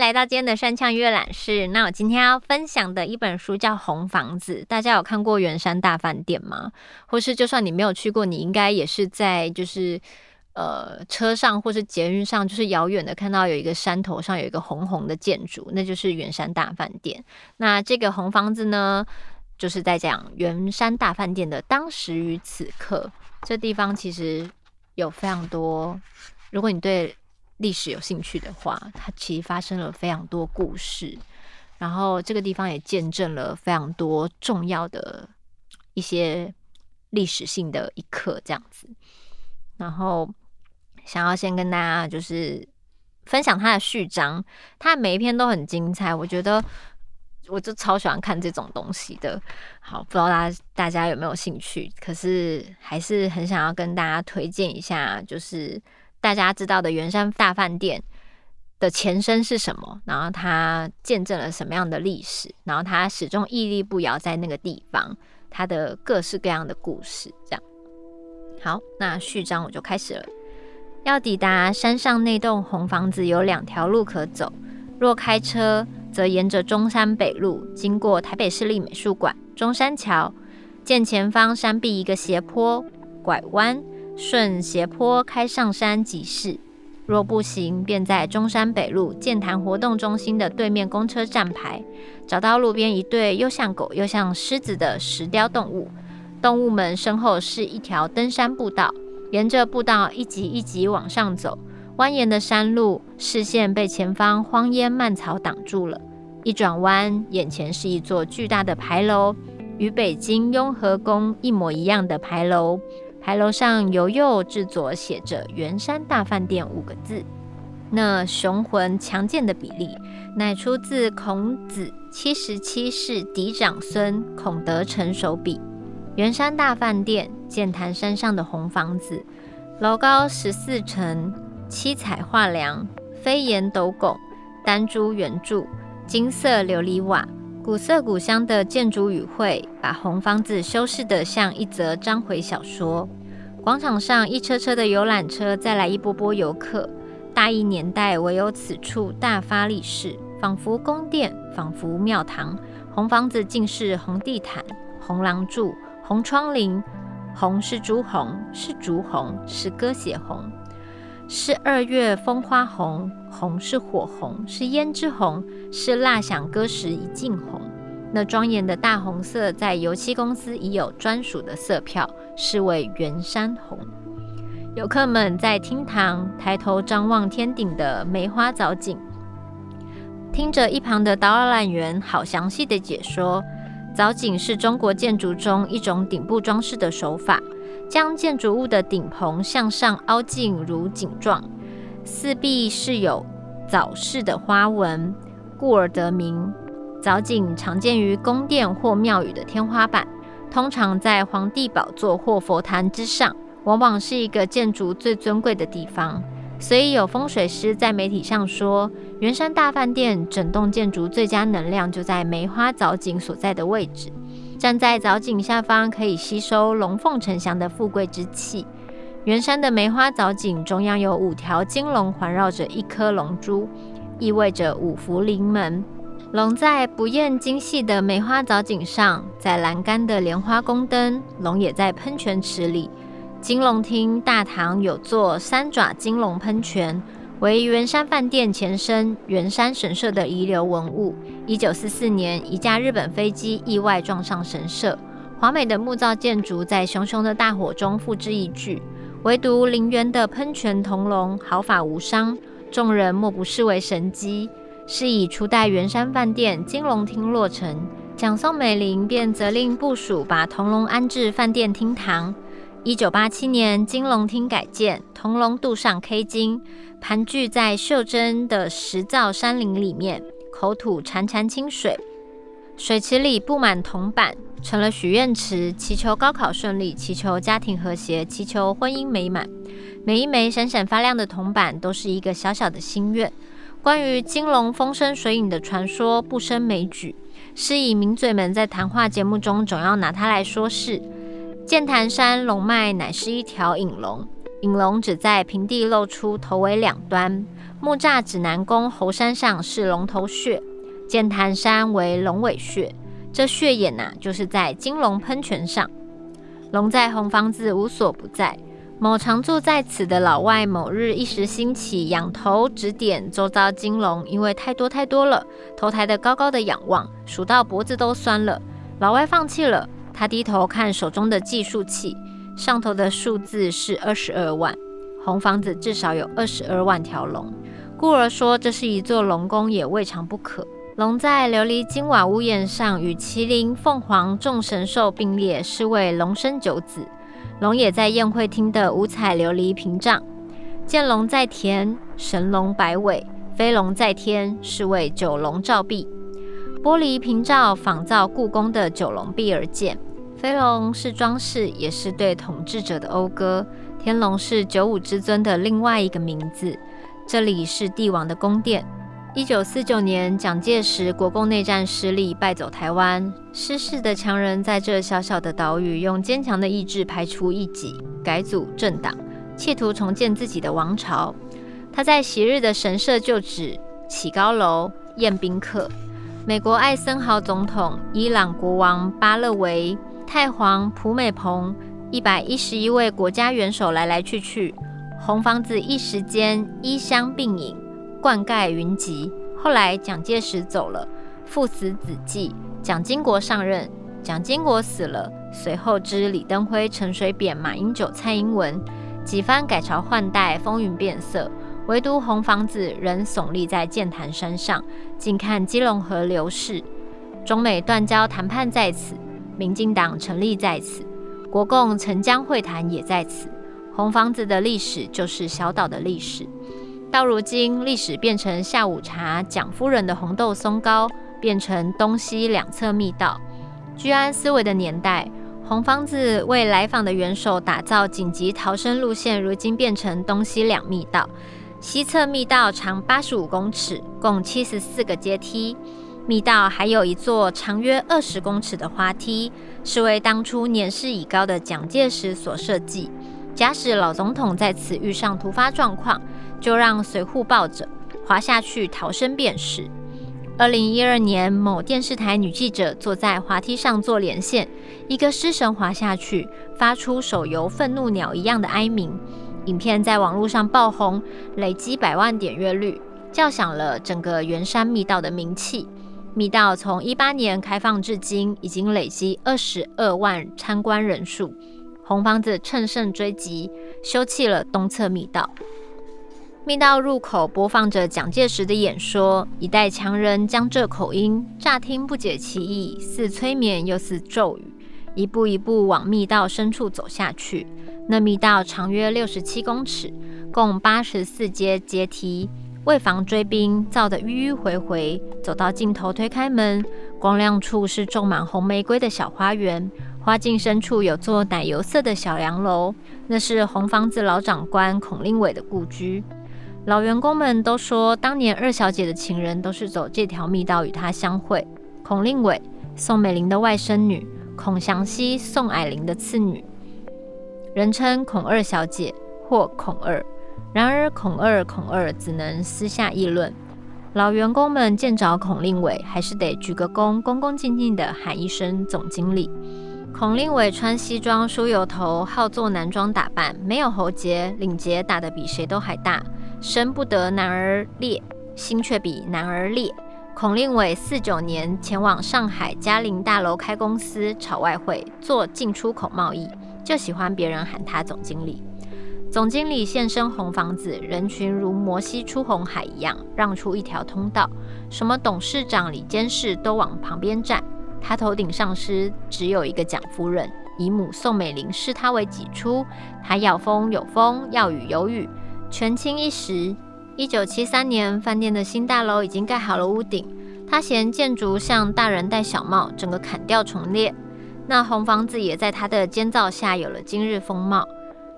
来到今天的山羌阅览室，那我今天要分享的一本书叫《红房子》。大家有看过圆山大饭店吗？或是就算你没有去过，你应该也是在就是呃车上或是捷运上，就是遥远的看到有一个山头上有一个红红的建筑，那就是圆山大饭店。那这个红房子呢，就是在讲圆山大饭店的当时与此刻。这地方其实有非常多，如果你对历史有兴趣的话，它其实发生了非常多故事，然后这个地方也见证了非常多重要的一些历史性的一刻，这样子。然后想要先跟大家就是分享他的序章，它每一篇都很精彩，我觉得我就超喜欢看这种东西的。好，不知道大家大家有没有兴趣？可是还是很想要跟大家推荐一下，就是。大家知道的圆山大饭店的前身是什么？然后它见证了什么样的历史？然后它始终屹立不摇在那个地方，它的各式各样的故事。这样，好，那序章我就开始了。要抵达山上那栋红房子，有两条路可走。若开车，则沿着中山北路，经过台北市立美术馆、中山桥，见前方山壁一个斜坡，拐弯。顺斜坡开上山即是。若步行，便在中山北路健谈活动中心的对面公车站牌，找到路边一对又像狗又像狮子的石雕动物。动物们身后是一条登山步道，沿着步道一级一级往上走。蜿蜒的山路，视线被前方荒烟蔓草挡住了。一转弯，眼前是一座巨大的牌楼，与北京雍和宫一模一样的牌楼。牌楼上由右至左写着“圆山大饭店”五个字，那雄浑强健的比例，乃出自孔子七十七世嫡长孙孔德成手笔。圆山大饭店，剑潭山上的红房子，楼高十四层，七彩画梁，飞檐斗拱，丹珠圆柱，金色琉璃瓦。古色古香的建筑语汇，把红房子修饰得像一则章回小说。广场上一车车的游览车，再来一波波游客。大亿年代，唯有此处大发利市，仿佛宫殿，仿佛庙堂。红房子尽是红地毯、红廊柱、红窗棂。红是朱红，是竹红，是鸽血红，是二月风花红。红是火红，是胭脂红，是蜡响歌时一径红。那庄严的大红色，在油漆公司已有专属的色票，是为圆山红。游客们在厅堂抬头张望天顶的梅花藻井，听着一旁的导览员好详细的解说。藻井是中国建筑中一种顶部装饰的手法，将建筑物的顶棚向上凹进如井状。四壁是有藻式的花纹，故而得名。藻井常见于宫殿或庙宇的天花板，通常在皇帝宝座或佛坛之上，往往是一个建筑最尊贵的地方。所以有风水师在媒体上说，圆山大饭店整栋建筑最佳能量就在梅花藻井所在的位置。站在藻井下方，可以吸收龙凤呈祥的富贵之气。圆山的梅花藻井中央有五条金龙环绕着一颗龙珠，意味着五福临门。龙在不厌精细的梅花藻井上，在栏杆的莲花宫灯，龙也在喷泉池里。金龙厅大堂有座三爪金龙喷泉，为圆山饭店前身圆山神社的遗留文物。一九四四年，一架日本飞机意外撞上神社，华美的木造建筑在熊熊的大火中付之一炬。唯独陵园的喷泉铜龙毫发无伤，众人莫不视为神迹。是以初代圆山饭店金龙厅落成，蒋宋美龄便责令部署把铜龙安置饭店厅堂。一九八七年，金龙厅改建，铜龙镀上 K 金，盘踞在袖珍的石造山林里面，口吐潺潺清水，水池里布满铜板。成了许愿池，祈求高考顺利，祈求家庭和谐，祈求婚姻美满。每一枚闪闪发亮的铜板都是一个小小的心愿。关于金龙风生水影的传说不胜枚举，是以名嘴们在谈话节目中总要拿它来说事。剑潭山龙脉乃是一条隐龙，隐龙只在平地露出头尾两端。木栅指南宫猴山上是龙头穴，剑潭山为龙尾穴。这穴眼呐、啊，就是在金龙喷泉上。龙在红房子无所不在。某常住在此的老外，某日一时兴起，仰头指点周遭金龙，因为太多太多了，头抬得高高的仰望，数到脖子都酸了。老外放弃了，他低头看手中的计数器，上头的数字是二十二万。红房子至少有二十二万条龙，故而说这是一座龙宫也未尝不可。龙在琉璃金瓦屋檐上，与麒麟、凤凰、众神兽并列，是为龙生九子。龙也在宴会厅的五彩琉璃屏障。见龙在田，神龙摆尾；飞龙在天，是为九龙照壁。玻璃屏障仿造故宫的九龙壁而建。飞龙是装饰，也是对统治者的讴歌。天龙是九五之尊的另外一个名字。这里是帝王的宫殿。一九四九年，蒋介石国共内战失利，败走台湾。失势的强人在这小小的岛屿，用坚强的意志排除异己，改组政党，企图重建自己的王朝。他在昔日的神社旧址起高楼，宴宾客。美国艾森豪总统、伊朗国王巴勒维、太皇普美蓬，一百一十一位国家元首来来去去，红房子一时间衣香鬓影。冠盖云集。后来蒋介石走了，父死子继，蒋经国上任。蒋经国死了，随后之李登辉、陈水扁、马英九、蔡英文几番改朝换代，风云变色，唯独红房子仍耸立在剑潭山上，静看基隆河流逝。中美断交谈判在此，民进党成立在此，国共陈江会谈也在此。红房子的历史就是小岛的历史。到如今，历史变成下午茶，蒋夫人的红豆松糕变成东西两侧密道。居安思危的年代，红房子为来访的元首打造紧急逃生路线，如今变成东西两密道。西侧密道长八十五公尺，共七十四个阶梯。密道还有一座长约二十公尺的滑梯，是为当初年事已高的蒋介石所设计。假使老总统在此遇上突发状况，就让随扈抱着滑下去逃生便是。二零一二年，某电视台女记者坐在滑梯上做连线，一个失神滑下去，发出手游愤怒鸟一样的哀鸣。影片在网络上爆红，累积百万点阅率，叫响了整个圆山密道的名气。密道从一八年开放至今，已经累积二十二万参观人数。红房子乘胜追击，修葺了东侧密道。密道入口播放着蒋介石的演说，一代强人江浙口音，乍听不解其意，似催眠又似咒语。一步一步往密道深处走下去。那密道长约六十七公尺，共八十四阶阶梯，为防追兵，造得迂迂回回。走到尽头，推开门，光亮处是种满红玫瑰的小花园。花径深处有座奶油色的小洋楼，那是红房子老长官孔令伟的故居。老员工们都说，当年二小姐的情人都是走这条密道与她相会。孔令伟，宋美龄的外甥女；孔祥熙，宋霭龄的次女，人称孔二小姐或孔二。然而，孔二、孔二只能私下议论。老员工们见着孔令伟，还是得鞠个躬，恭恭敬敬地喊一声总经理。孔令伟穿西装梳油头，好做男装打扮，没有喉结，领结打得比谁都还大，身不得男儿烈，心却比男儿烈。孔令伟四九年前往上海嘉陵大楼开公司，炒外汇，做进出口贸易，就喜欢别人喊他总经理。总经理现身红房子，人群如摩西出红海一样，让出一条通道，什么董事长、李监事都往旁边站。他头顶上司只有一个蒋夫人，姨母宋美龄视他为己出。他要风有风，要雨有雨，权倾一时。一九七三年，饭店的新大楼已经盖好了屋顶。他嫌建筑像大人戴小帽，整个砍掉重练。那红房子也在他的监造下有了今日风貌。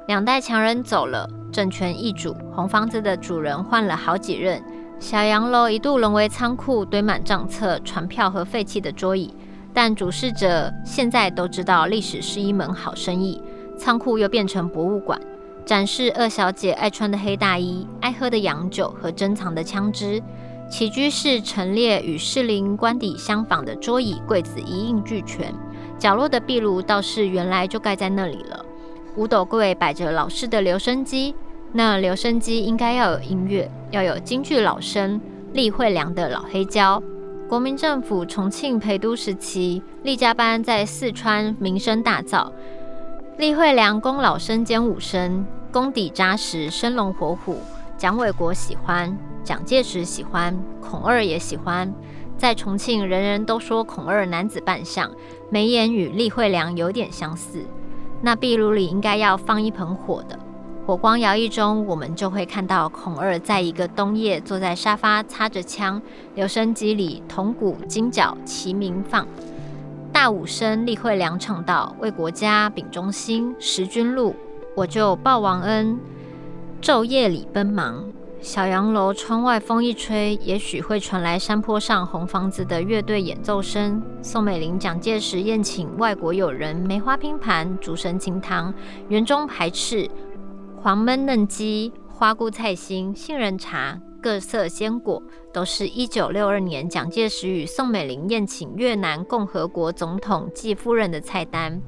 两代强人走了，政权易主，红房子的主人换了好几任。小洋楼一度沦为仓库，堆满账册、传票和废弃的桌椅。但主事者现在都知道，历史是一门好生意。仓库又变成博物馆，展示二小姐爱穿的黑大衣、爱喝的洋酒和珍藏的枪支。起居室陈列与士林官邸相仿的桌椅、柜子一应俱全。角落的壁炉倒是原来就盖在那里了。五斗柜摆着老式的留声机。那留声机应该要有音乐，要有京剧老生厉慧良的老黑胶。国民政府重庆陪都时期，厉家班在四川名声大噪。厉慧良功老生兼武生，功底扎实，生龙活虎。蒋纬国喜欢，蒋介石喜欢，孔二也喜欢。在重庆，人人都说孔二男子扮相，眉眼与厉慧良有点相似。那壁炉里应该要放一盆火的。火光摇曳中，我们就会看到孔二在一个冬夜坐在沙发擦着枪，留声机里铜鼓金角齐鸣放。大武生厉慧良唱道：“为国家秉忠心，识君路，我就报王恩。昼夜里奔忙，小洋楼窗外风一吹，也许会传来山坡上红房子的乐队演奏声。宋美龄、蒋介石宴请外国友人，梅花拼盘，竹笋清汤，园中排翅。”黄焖嫩鸡、花菇菜心、杏仁茶、各色鲜果，都是一九六二年蒋介石与宋美龄宴请越南共和国总统暨夫人的菜单。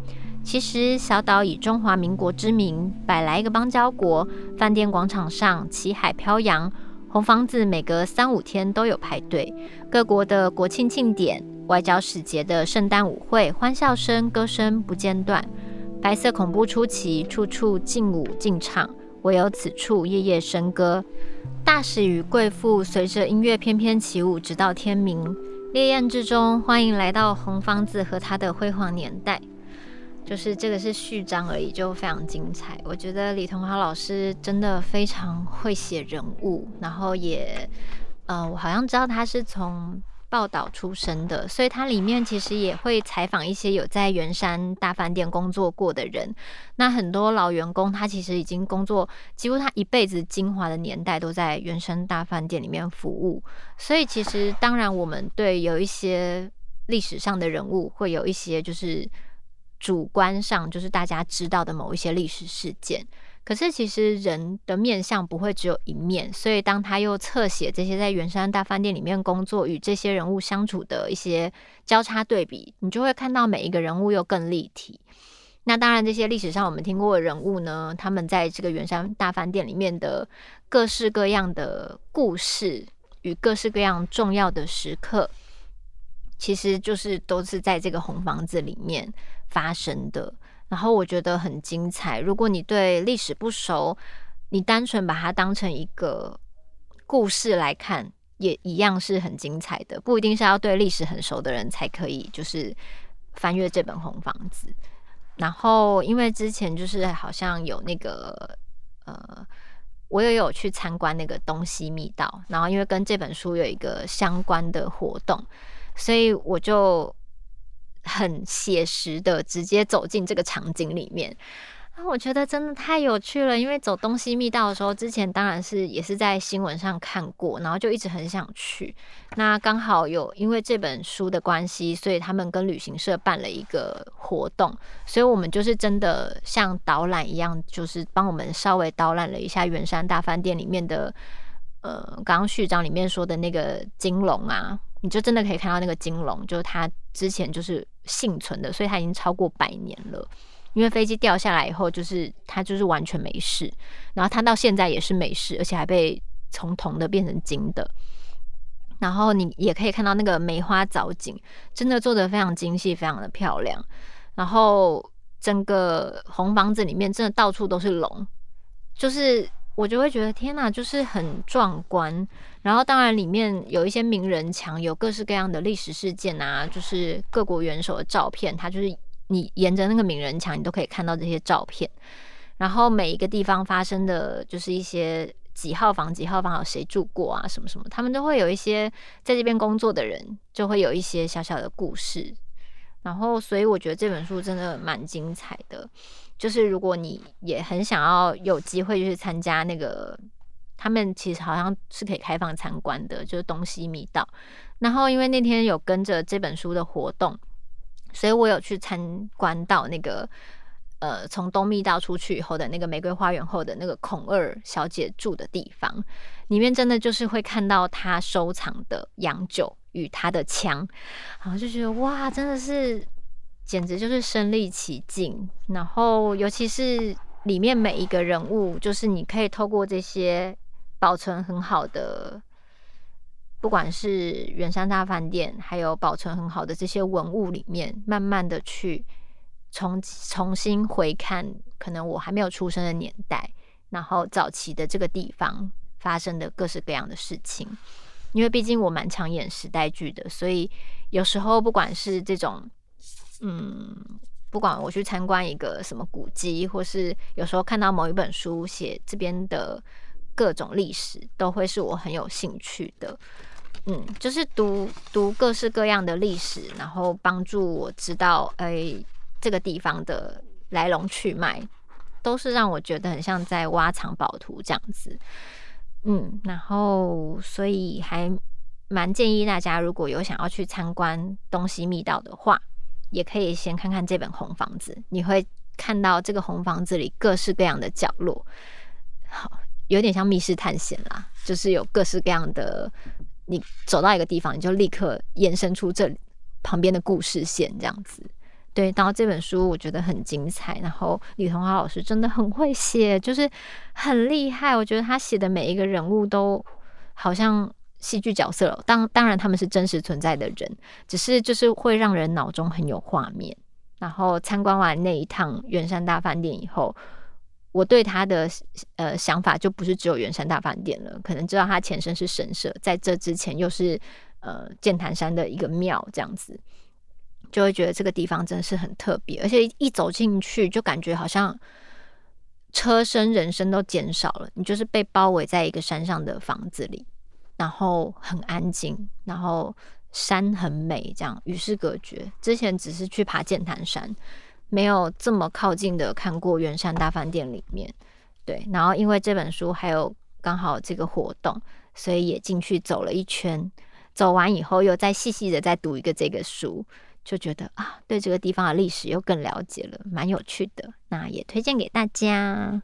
其实，小岛以中华民国之名摆来个邦交国，饭店广场上旗海飘扬，红房子每隔三五天都有排队，各国的国庆庆典、外交使节的圣诞舞会，欢笑声、歌声不间断。白色恐怖初期，处处禁舞禁唱，唯有此处夜夜笙歌。大使与贵妇随着音乐翩翩起舞，直到天明。烈焰之中，欢迎来到红房子和他的辉煌年代。就是这个是序章而已，就非常精彩。我觉得李桐豪老师真的非常会写人物，然后也，呃，我好像知道他是从。报道出身的，所以他里面其实也会采访一些有在圆山大饭店工作过的人。那很多老员工，他其实已经工作几乎他一辈子精华的年代都在圆山大饭店里面服务。所以其实当然，我们对有一些历史上的人物会有一些就是主观上就是大家知道的某一些历史事件。可是其实人的面相不会只有一面，所以当他又侧写这些在圆山大饭店里面工作与这些人物相处的一些交叉对比，你就会看到每一个人物又更立体。那当然，这些历史上我们听过的人物呢，他们在这个圆山大饭店里面的各式各样的故事与各式各样重要的时刻，其实就是都是在这个红房子里面发生的。然后我觉得很精彩。如果你对历史不熟，你单纯把它当成一个故事来看，也一样是很精彩的。不一定是要对历史很熟的人才可以，就是翻阅这本《红房子》。然后，因为之前就是好像有那个呃，我也有去参观那个东西密道，然后因为跟这本书有一个相关的活动，所以我就。很写实的，直接走进这个场景里面，啊，我觉得真的太有趣了。因为走东西密道的时候，之前当然是也是在新闻上看过，然后就一直很想去。那刚好有因为这本书的关系，所以他们跟旅行社办了一个活动，所以我们就是真的像导览一样，就是帮我们稍微导览了一下圆山大饭店里面的，呃，刚刚序章里面说的那个金龙啊。你就真的可以看到那个金龙，就是它之前就是幸存的，所以它已经超过百年了。因为飞机掉下来以后，就是它就是完全没事，然后它到现在也是没事，而且还被从铜的变成金的。然后你也可以看到那个梅花藻井，真的做得非常精细，非常的漂亮。然后整个红房子里面真的到处都是龙，就是。我就会觉得天哪，就是很壮观。然后当然里面有一些名人墙，有各式各样的历史事件啊，就是各国元首的照片。它就是你沿着那个名人墙，你都可以看到这些照片。然后每一个地方发生的就是一些几号房、几号房有谁住过啊，什么什么，他们都会有一些在这边工作的人，就会有一些小小的故事。然后所以我觉得这本书真的蛮精彩的。就是如果你也很想要有机会去参加那个他们其实好像是可以开放参观的，就是东西密道。然后因为那天有跟着这本书的活动，所以我有去参观到那个呃，从东密道出去以后的那个玫瑰花园后的那个孔二小姐住的地方，里面真的就是会看到她收藏的洋酒与她的枪，然后就觉得哇，真的是简直就是身历其境。然后尤其是里面每一个人物，就是你可以透过这些保存很好的。不管是圆山大饭店，还有保存很好的这些文物里面，慢慢的去重重新回看，可能我还没有出生的年代，然后早期的这个地方发生的各式各样的事情。因为毕竟我蛮常演时代剧的，所以有时候不管是这种，嗯，不管我去参观一个什么古迹，或是有时候看到某一本书写这边的各种历史，都会是我很有兴趣的。嗯，就是读读各式各样的历史，然后帮助我知道，哎、这个地方的来龙去脉，都是让我觉得很像在挖藏宝图这样子。嗯，然后所以还蛮建议大家，如果有想要去参观东西密道的话，也可以先看看这本红房子，你会看到这个红房子里各式各样的角落，好，有点像密室探险啦，就是有各式各样的。你走到一个地方，你就立刻延伸出这旁边的故事线，这样子。对，然后这本书我觉得很精彩，然后李桐华老师真的很会写，就是很厉害。我觉得他写的每一个人物都好像戏剧角色了，当当然他们是真实存在的人，只是就是会让人脑中很有画面。然后参观完那一趟圆山大饭店以后。我对他的呃想法就不是只有圆山大饭店了，可能知道他前身是神社，在这之前又是呃剑潭山的一个庙，这样子就会觉得这个地方真的是很特别，而且一走进去就感觉好像车身人声都减少了，你就是被包围在一个山上的房子里，然后很安静，然后山很美，这样与世隔绝。之前只是去爬剑潭山。没有这么靠近的看过圆山大饭店里面，对，然后因为这本书还有刚好这个活动，所以也进去走了一圈，走完以后又再细细的再读一个这个书，就觉得啊，对这个地方的历史又更了解了，蛮有趣的，那也推荐给大家。